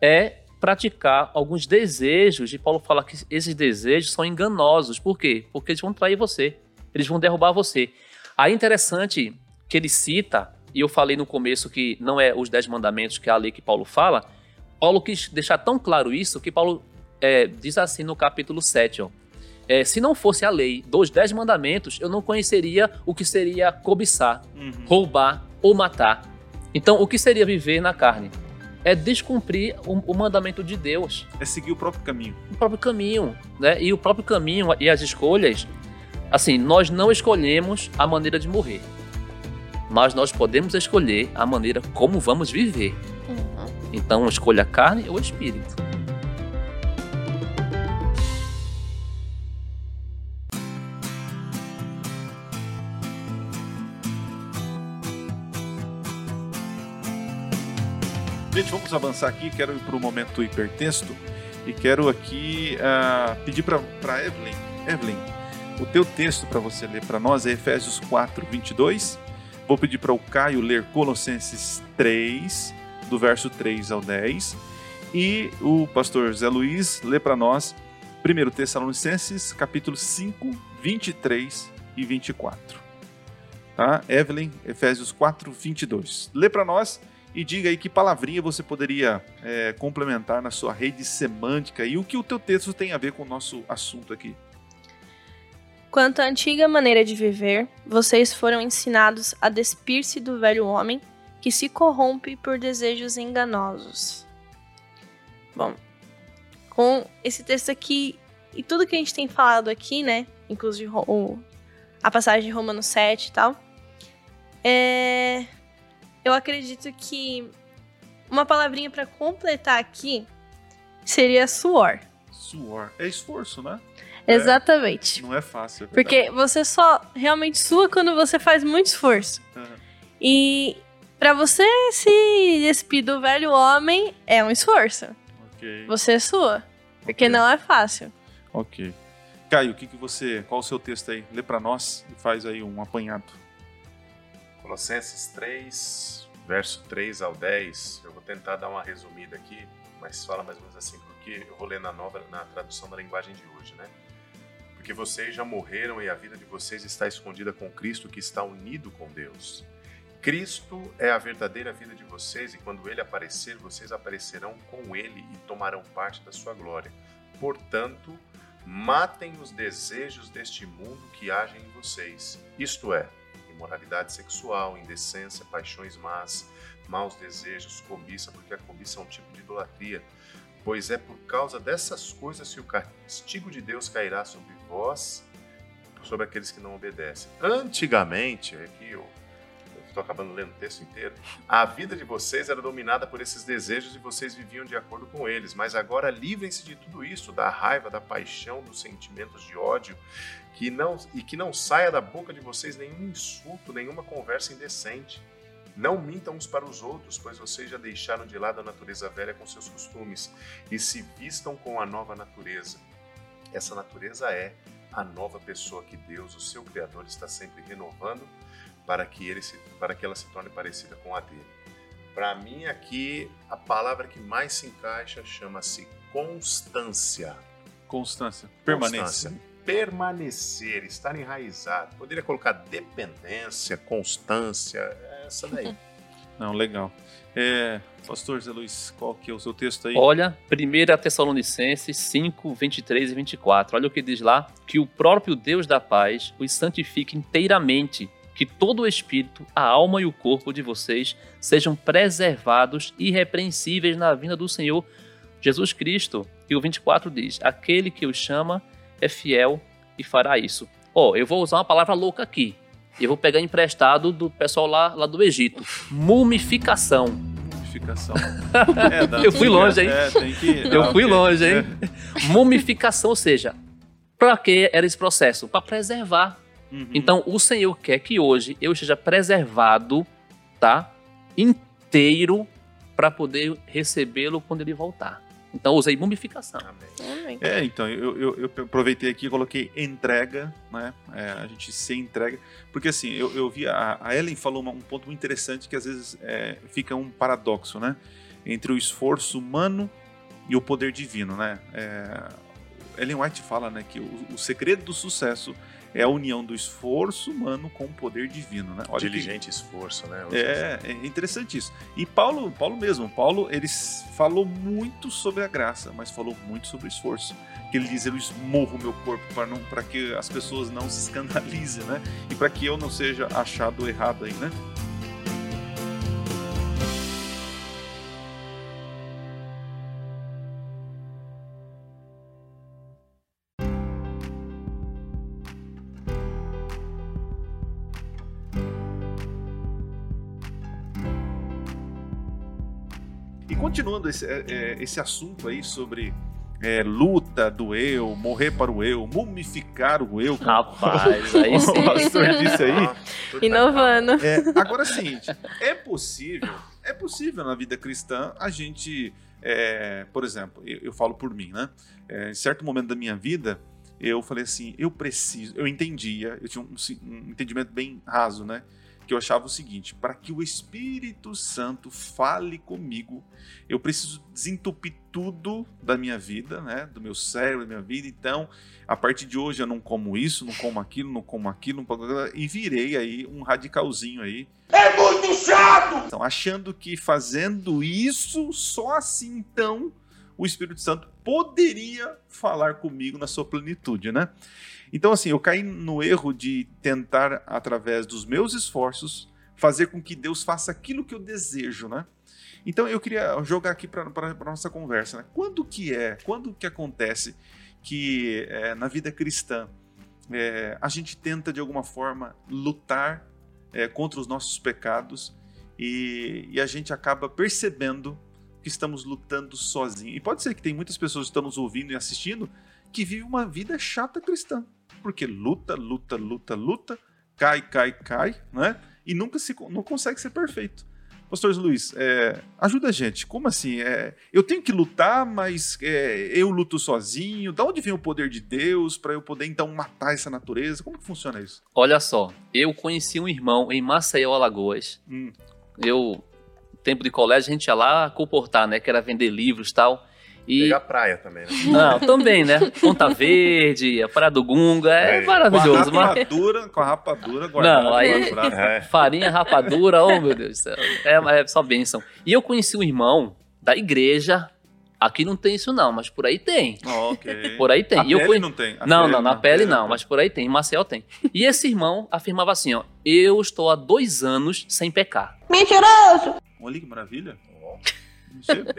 É praticar alguns desejos, e Paulo fala que esses desejos são enganosos. Por quê? Porque eles vão trair você, eles vão derrubar você. Aí interessante que ele cita, e eu falei no começo que não é os dez mandamentos que é a lei que Paulo fala, Paulo quis deixar tão claro isso que Paulo é, diz assim no capítulo 7, ó, é, se não fosse a lei dos dez mandamentos, eu não conheceria o que seria cobiçar, roubar ou matar. Então, o que seria viver na carne? É descumprir o, o mandamento de Deus É seguir o próprio caminho. o próprio caminho, né? E o próprio caminho e as escolhas, assim, nós não escolhemos a maneira de morrer, mas nós podemos escolher a maneira como vamos viver. Uhum. Então, escolha a carne ou o espírito. Gente, vamos avançar aqui. Quero ir para o momento hipertexto e quero aqui ah, pedir para Evelyn. Evelyn, o teu texto para você ler para nós é Efésios 4, 22. Vou pedir para o Caio ler Colossenses 3, do verso 3 ao 10. E o pastor Zé Luiz lê para nós 1 Tessalonicenses, capítulo 5, 23 e 24. Tá? Evelyn, Efésios 4, 22. Lê para nós e diga aí que palavrinha você poderia é, complementar na sua rede semântica e o que o teu texto tem a ver com o nosso assunto aqui. Quanto à antiga maneira de viver, vocês foram ensinados a despir-se do velho homem que se corrompe por desejos enganosos. Bom, com esse texto aqui e tudo que a gente tem falado aqui, né? Inclusive o- a passagem de Romanos 7 e tal, é, eu acredito que uma palavrinha para completar aqui seria suor. Suor. É esforço, né? Exatamente. Não é fácil. é. Porque você só realmente sua quando você faz muito esforço. Aham. E pra você se despir do velho homem é um esforço. Ok. Você sua. Porque Ok. não é fácil. Ok. Caio, o que, que você. Qual o seu texto aí? Lê para nós e faz aí um apanhado. Colossenses 3, verso 3 ao 10. Eu vou tentar dar uma resumida aqui, mas fala mais ou menos assim, porque eu vou ler na nova, na tradução da linguagem de hoje, né? Porque vocês já morreram e a vida de vocês está escondida com Cristo, que está unido com Deus. Cristo é a verdadeira vida de vocês e quando ele aparecer, vocês aparecerão com ele e tomarão parte da sua glória. Portanto, matem os desejos deste mundo que agem em vocês, isto é, imoralidade sexual, indecência, paixões más, maus desejos, cobiça, porque a cobiça é um tipo de idolatria. Pois é por causa dessas coisas que o castigo de Deus cairá sobre vós, sobre aqueles que não obedecem. Antigamente, aqui eu estou acabando lendo o texto inteiro, a vida de vocês era dominada por esses desejos e vocês viviam de acordo com eles. Mas agora livrem-se de tudo isso, da raiva, da paixão, dos sentimentos de ódio, que não, e que não saia da boca de vocês nenhum insulto, nenhuma conversa indecente. Não mintam uns para os outros, pois vocês já deixaram de lado a natureza velha com seus costumes e se vistam com a nova natureza. Essa natureza é a nova pessoa que Deus, o seu Criador, está sempre renovando para que, ele se, para que ela se torne parecida com a dele. Para mim, aqui, a palavra que mais se encaixa chama-se constância. Constância. Permanência. Constância. Permanecer, estar enraizado. Poderia colocar dependência, constância, essa daí. Não, legal. É, Pastor Zé Luiz, qual que é o seu texto aí? Olha, 1 Tessalonicenses 5, 23 e 24. Olha o que diz lá: que o próprio Deus da paz os santifique inteiramente, que todo o espírito, a alma e o corpo de vocês sejam preservados irrepreensíveis na vinda do Senhor Jesus Cristo. E o 24 diz: aquele que o chama é fiel e fará isso. Ó, oh, eu vou usar uma palavra louca aqui. Eu vou pegar emprestado do pessoal lá, lá do Egito. Mumificação. Mumificação. É, eu fui longe, hein? É, tem que... Eu ah, fui ok. longe, hein? Mumificação, ou seja, para que era esse processo? Para preservar. Uhum. Então, o Senhor quer que hoje eu esteja preservado, tá? Inteiro para poder recebê-lo quando ele voltar. Então, usei mumificação. Amém. É, então, eu, eu, eu aproveitei aqui e coloquei entrega, né? É, a gente se entrega. Porque assim, eu, eu vi, a, a Ellen falou uma- um ponto muito interessante que às vezes é, fica um paradoxo, né? Entre o esforço humano e o poder divino, né? É, Ellen White fala né, que o, o segredo do sucesso é a união do esforço humano com o poder divino, né? Olha que- Diligente esforço, né? é, é interessante isso. E Paulo, Paulo mesmo, Paulo, ele falou muito sobre a graça, mas falou muito sobre o esforço. Que ele diz, eu esmurro o meu corpo para não, para que as pessoas não se escandalizem, né? E para que eu não seja achado errado aí, né? Continuando esse, é, é, esse assunto aí sobre é, luta do eu, morrer para o eu, mumificar o eu, Rapaz, aí o sim. pastor disse aí. Inovando. É, agora é o seguinte, é possível, é possível na vida cristã a gente, é, por exemplo, eu, eu falo por mim, né? É, em certo momento da minha vida, eu falei assim, eu preciso, eu entendia, eu tinha um, um entendimento bem raso, né? Que eu achava o seguinte, para que o Espírito Santo fale comigo, eu preciso desentupir tudo da minha vida, né? Do meu cérebro, da minha vida. Então, a partir de hoje eu não como isso, não como aquilo, não como aquilo, não como aquilo, e virei aí um radicalzinho aí. É muito chato! Então, achando que fazendo isso, só assim então o Espírito Santo poderia falar comigo na sua plenitude, né? Então, assim, eu caí no erro de tentar, através dos meus esforços, fazer com que Deus faça aquilo que eu desejo, né? Então, eu queria jogar aqui para a nossa conversa, né? Quando que é, quando que acontece que é, na vida cristã é, a gente tenta, de alguma forma, lutar é, contra os nossos pecados e, e a gente acaba percebendo que estamos lutando sozinho. E pode ser que tem muitas pessoas que estão nos ouvindo e assistindo que vivem uma vida chata cristã. Porque luta, luta, luta, luta, cai, cai, cai, né? E nunca se, não consegue ser perfeito. Pastor Luiz, é, ajuda a gente. Como assim? É, eu tenho que lutar, mas é, eu luto sozinho? Da onde vem o poder de Deus para eu poder então matar essa natureza? Como que funciona isso? Olha só, eu conheci um irmão em Maceió, Alagoas. Hum. Eu, tempo de colégio, a gente ia lá comportar, né? Que era vender livros e tal. E... Pegar praia também, né? Não, também, né? Ponta Verde, a Praia do Gunga, é, É, maravilhoso. Com a mas- rapadura, com a rapadura guardada Não, aí-. É. Farinha, rapadura, oh meu Deus do céu. É, é só bênção. E eu conheci um irmão da igreja. Aqui não tem isso, não, mas por aí tem. Ó, ok. Por aí tem. A E eu pele conhe- não tem. A não, pele não, na não. pele não, É. mas por aí tem. Em Maceió tem. E esse irmão afirmava assim: ó, eu estou há dois anos sem pecar. Olha que maravilha.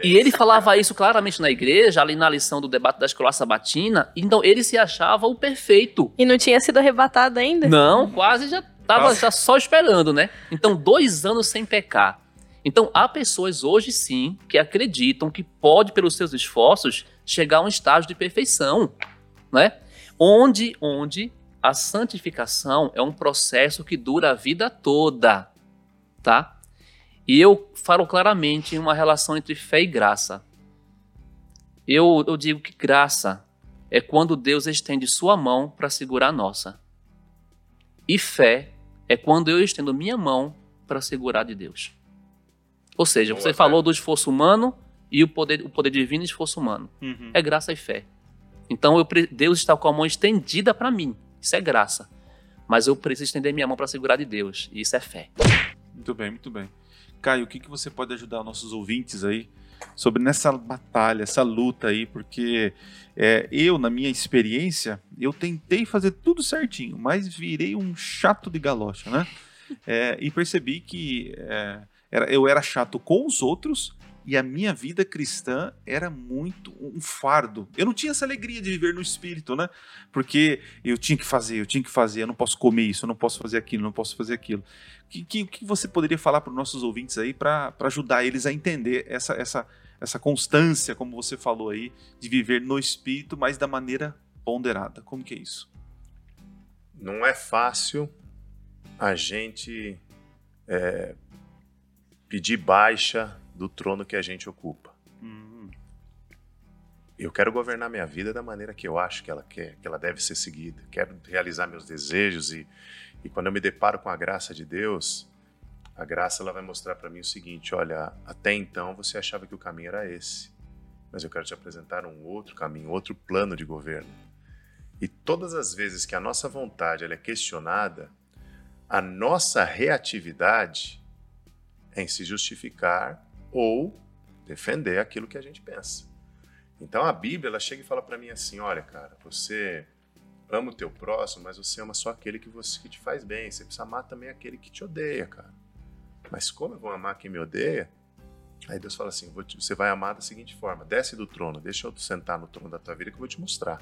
E ele falava isso claramente na igreja, ali na lição do debate da escola sabatina. Então ele se achava o perfeito. E não tinha sido arrebatado ainda? Não, quase já estava já só esperando, né? Então, dois anos sem pecar. Então, há pessoas hoje sim que acreditam que pode, pelos seus esforços, chegar a um estágio de perfeição, né? Onde, onde a santificação é um processo que dura a vida toda, tá? E eu falo claramente em uma relação entre fé e graça. Eu, eu digo que graça é quando Deus estende sua mão para segurar a nossa. E fé é quando eu estendo minha mão para segurar de Deus. Ou seja, Boa, você fé. falou do esforço humano e o poder, o poder divino e esforço humano. Uhum. É graça e fé. Então eu, Deus está com a mão estendida para mim. Isso é graça. Mas eu preciso estender minha mão para segurar de Deus. E isso é fé. Muito bem, muito bem. Caio, o que, que você pode ajudar nossos ouvintes aí sobre nessa batalha, essa luta aí? Porque é, eu, na minha experiência, eu tentei fazer tudo certinho, mas virei um chato de galocha, né? É, e percebi que é, era- eu era chato com os outros e a minha vida cristã era muito um fardo. Eu não tinha essa alegria de viver no espírito, né? Porque eu tinha que fazer, eu tinha que fazer, eu não posso comer isso, eu não posso fazer aquilo, eu não posso fazer aquilo. O que, que, que você poderia falar para os nossos ouvintes aí para ajudar eles a entender essa, essa, essa constância, como você falou aí, de viver no espírito, mas da maneira ponderada? Como que é isso? Não é fácil a gente é, pedir baixa do trono que a gente ocupa. Hum, Eu quero governar minha vida da maneira que eu acho que ela quer, que ela deve ser seguida. Quero realizar meus desejos e, e quando eu me deparo com a graça de Deus, a graça ela vai mostrar para mim o seguinte: olha, até então você achava que o caminho era esse, mas eu quero te apresentar um outro caminho, outro plano de governo. E todas as vezes que a nossa vontade ela é questionada, a nossa reatividade é em se justificar ou defender aquilo que a gente pensa. Então a Bíblia ela chega e fala para mim assim: olha, cara, você ama o teu próximo, mas você ama só aquele que, você, que te faz bem. Você precisa amar também aquele que te odeia, cara. Mas como eu vou amar quem me odeia? Aí Deus fala assim: você vai amar da seguinte forma: desce do trono, deixa eu sentar no trono da tua vida que eu vou te mostrar.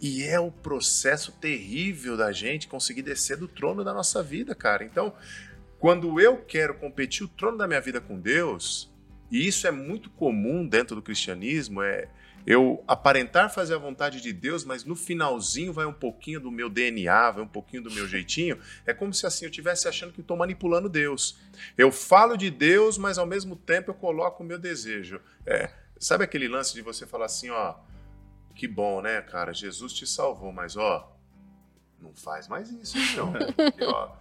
E é o processo terrível da gente conseguir descer do trono da nossa vida, cara. Então, quando eu quero competir o trono da minha vida com Deus, e isso é muito comum dentro do cristianismo, é eu aparentar fazer a vontade de Deus, mas no finalzinho vai um pouquinho do meu DNA, vai um pouquinho do meu jeitinho. É como se assim eu estivesse achando que estou manipulando Deus. Eu falo de Deus, mas ao mesmo tempo eu coloco o meu desejo. É, sabe aquele lance de você falar assim, ó, que bom, né, cara? Jesus te salvou, mas ó, não faz mais isso, não. E, ó,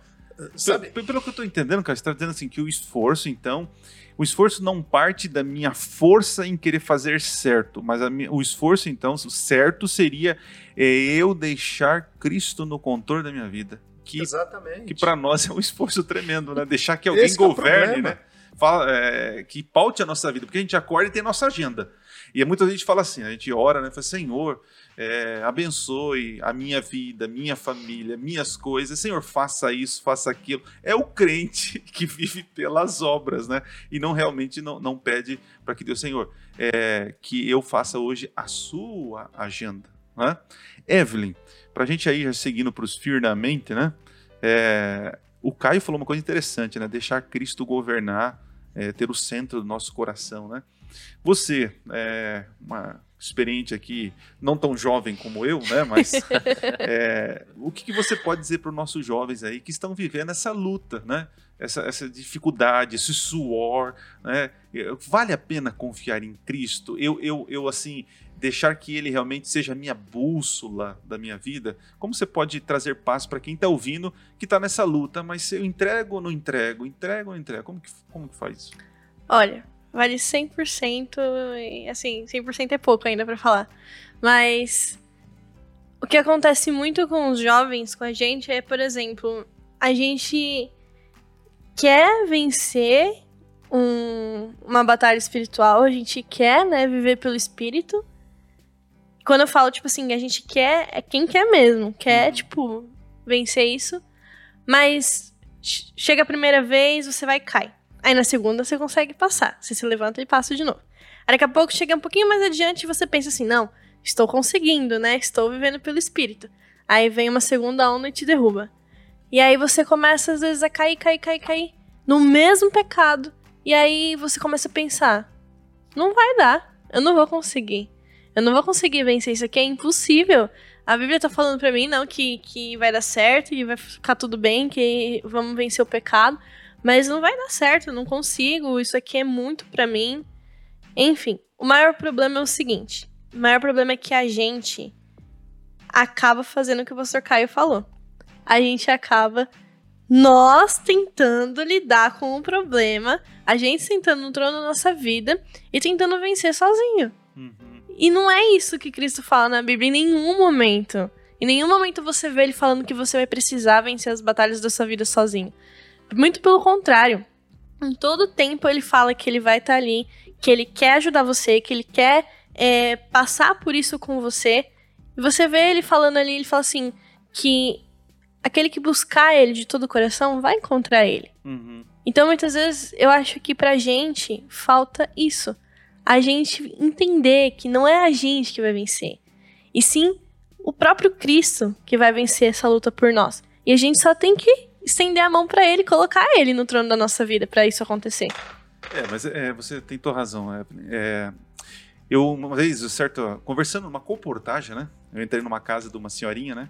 sabe? Pelo que eu tô entendendo, cara, você tá dizendo assim que o esforço, então, o esforço não parte da minha força em querer fazer certo, mas a minha- o esforço, então, certo seria é, eu deixar Cristo no controle da minha vida. Que, Exatamente. que para nós é um esforço tremendo, né? Deixar que alguém Esse é governe, problema. né? Fala, é, que paute a nossa vida, porque a gente acorda e tem nossa agenda. E muita gente fala assim, a gente ora, né? Fala, Senhor, é, abençoe a minha vida, minha família, minhas coisas. Senhor, faça isso, faça aquilo. É o crente que vive pelas obras, né? E não realmente não, não pede para que Deus, Senhor, é, que eu faça hoje a sua agenda, né? Evelyn, para a gente aí já seguindo para os firmemente, né? É, o Caio falou uma coisa interessante, né? Deixar Cristo governar é, ter o centro do nosso coração, né? Você, é, uma experiente aqui, não tão jovem como eu, né? Mas é, o que, que, você pode dizer para os nossos jovens aí que estão vivendo essa luta, né? Essa, essa dificuldade, esse suor, né? Vale a pena confiar em Cristo? Eu, eu, eu assim, deixar que Ele realmente seja a minha bússola da minha vida? Como você pode trazer paz para quem está ouvindo que está nessa luta, mas eu entrego ou não entrego? Entrego ou não entrego? Como que, como que faz isso? Olha, vale 100%, e assim, 100% é pouco ainda para falar. Mas o que acontece muito com os jovens, com a gente, é, por exemplo, a gente quer vencer um, uma batalha espiritual, a gente quer, né, viver pelo espírito. Quando eu falo, tipo assim, a gente quer, é quem quer mesmo, quer, uhum. tipo, vencer isso. Mas chega a primeira vez, você vai e cai. Aí na segunda você consegue passar. Você se levanta e passa de novo. Aí daqui a pouco chega um pouquinho mais adiante e você pensa assim: não, estou conseguindo, né? Estou vivendo pelo espírito. Aí vem uma segunda onda e te derruba. E aí você começa às vezes a cair, cair, cair, cair no mesmo pecado. E aí você começa a pensar: não vai dar, eu não vou conseguir. Eu não vou conseguir vencer isso aqui, é impossível. A Bíblia tá falando pra mim, não, que, que vai dar certo, e vai ficar tudo bem, que vamos vencer o pecado. Mas não vai dar certo, eu não consigo, isso aqui é muito para mim. Enfim, o maior problema é o seguinte: o maior problema é que a gente acaba fazendo o que o pastor Caio falou. A gente acaba nós tentando lidar com o problema, a gente sentando no trono da nossa vida e tentando vencer sozinho. Uhum. E não é isso que Cristo fala na Bíblia em nenhum momento. Em nenhum momento você vê ele falando que você vai precisar vencer as batalhas da sua vida sozinho. Muito pelo contrário. Em todo tempo ele fala que ele vai estar tá ali, que ele quer ajudar você, que ele quer é, passar por isso com você. E você vê ele falando ali, ele fala assim, que aquele que buscar ele de todo o coração vai encontrar ele. Uhum. Então, muitas vezes, eu acho que pra gente falta isso. A gente entender que não é a gente que vai vencer. E sim o próprio Cristo que vai vencer essa luta por nós. E a gente só tem que estender a mão para ele, colocar ele no trono da nossa vida para isso acontecer. É, mas é, você tem toda razão, Evelyn. É, eu, uma vez, certo, conversando numa comportagem, né? Eu entrei numa casa de uma senhorinha, né?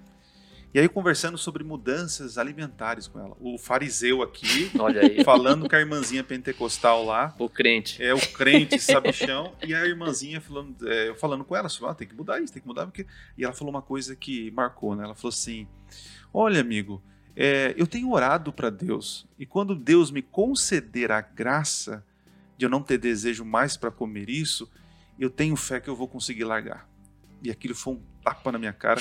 E aí conversando sobre mudanças alimentares com ela. O fariseu aqui, Olha aí. falando com a irmãzinha pentecostal lá. O crente. É, o crente sabichão. e a irmãzinha falando, é, falando com ela, falou, ah, tem que mudar isso, tem que mudar. Porque... E ela falou uma coisa que marcou, né? Ela falou assim, olha amigo, é, eu tenho orado para Deus e quando Deus me conceder a graça de eu não ter desejo mais para comer isso, eu tenho fé que eu vou conseguir largar. E aquilo foi um tapa na minha cara,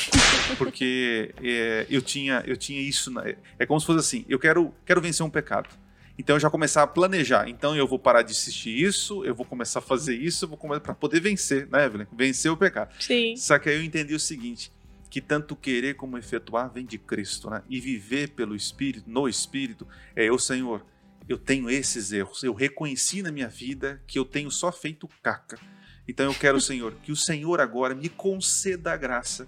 porque é, eu tinha eu tinha isso. Na, é como se fosse assim: eu quero, quero vencer um pecado. Então eu já começar a planejar. Então eu vou parar de assistir isso, eu vou começar a fazer isso, eu vou começar para poder vencer, né, Evelyn? Vencer o pecado. Sim. Só que aí eu entendi o seguinte: que tanto querer como efetuar vem de Cristo, né? E viver pelo Espírito, no Espírito, é eu, Senhor, eu tenho esses erros. Eu reconheci na minha vida que eu tenho só feito caca. Então eu quero, Senhor, que o Senhor agora me conceda a graça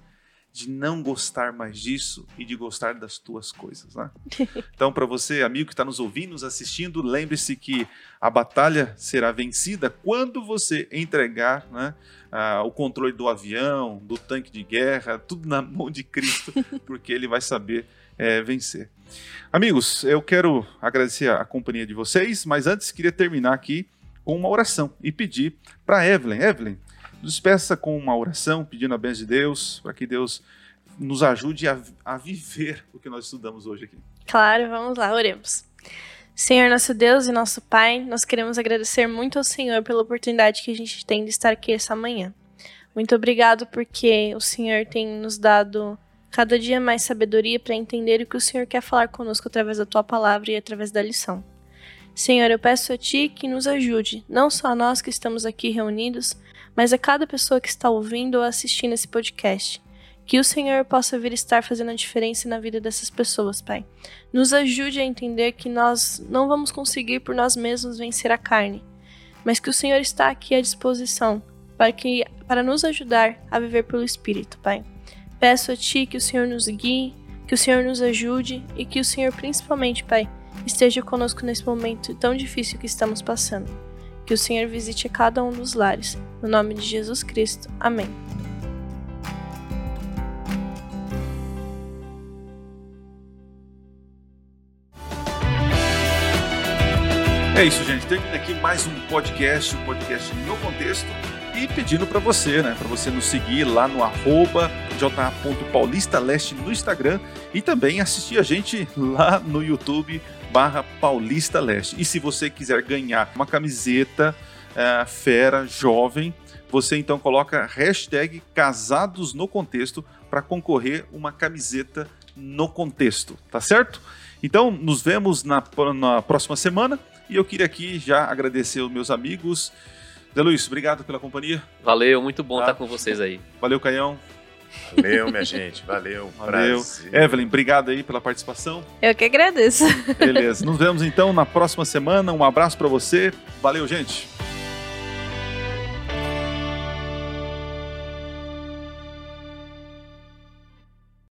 de não gostar mais disso e de gostar das tuas coisas. Né? Então, para você, amigo que está nos ouvindo, nos assistindo, lembre-se que a batalha será vencida quando você entregar né, uh, o controle do avião, do tanque de guerra, tudo na mão de Cristo, porque Ele vai saber é, vencer. Amigos, eu quero agradecer a companhia de vocês, mas antes queria terminar aqui com uma oração e pedir para Evelyn. Evelyn, despeça com uma oração, pedindo a bênção de Deus, para que Deus nos ajude a, a viver o que nós estudamos hoje aqui. Claro, vamos lá, oremos. Senhor, nosso Deus e nosso Pai, nós queremos agradecer muito ao Senhor pela oportunidade que a gente tem de estar aqui essa manhã. Muito obrigado porque o Senhor tem nos dado cada dia mais sabedoria para entender o que o Senhor quer falar conosco através da tua palavra e através da lição. Senhor, eu peço a Ti que nos ajude, não só a nós que estamos aqui reunidos, mas a cada pessoa que está ouvindo ou assistindo esse podcast. Que o Senhor possa vir estar fazendo a diferença na vida dessas pessoas, Pai. Nos ajude a entender que nós não vamos conseguir por nós mesmos vencer a carne, mas que o Senhor está aqui à disposição para, que, para nos ajudar a viver pelo Espírito, Pai. Peço a Ti que o Senhor nos guie, que o Senhor nos ajude e que o Senhor, principalmente, Pai, esteja conosco nesse momento tão difícil que estamos passando. Que o Senhor visite cada um dos lares. No nome de Jesus Cristo. Amém. É isso, gente. Termina aqui mais um podcast, um podcast no contexto. E pedindo para você, né, para você nos seguir lá no arroba ja.paulistaleste no Instagram e também assistir a gente lá no YouTube barra Paulista Leste. E se você quiser ganhar uma camiseta uh, fera, jovem, você então coloca hashtag casados no contexto para concorrer uma camiseta no contexto, tá certo? Então, nos vemos na, na próxima semana e eu queria aqui já agradecer os meus amigos. Zé Luiz, obrigado pela companhia. Valeu, muito bom tá. estar com vocês aí. Valeu, Caião. Valeu, minha gente. Valeu. Valeu. Prazer. Evelyn, obrigado aí pela participação. Eu que agradeço. Beleza. Nos vemos então na próxima semana. Um abraço para você. Valeu, gente.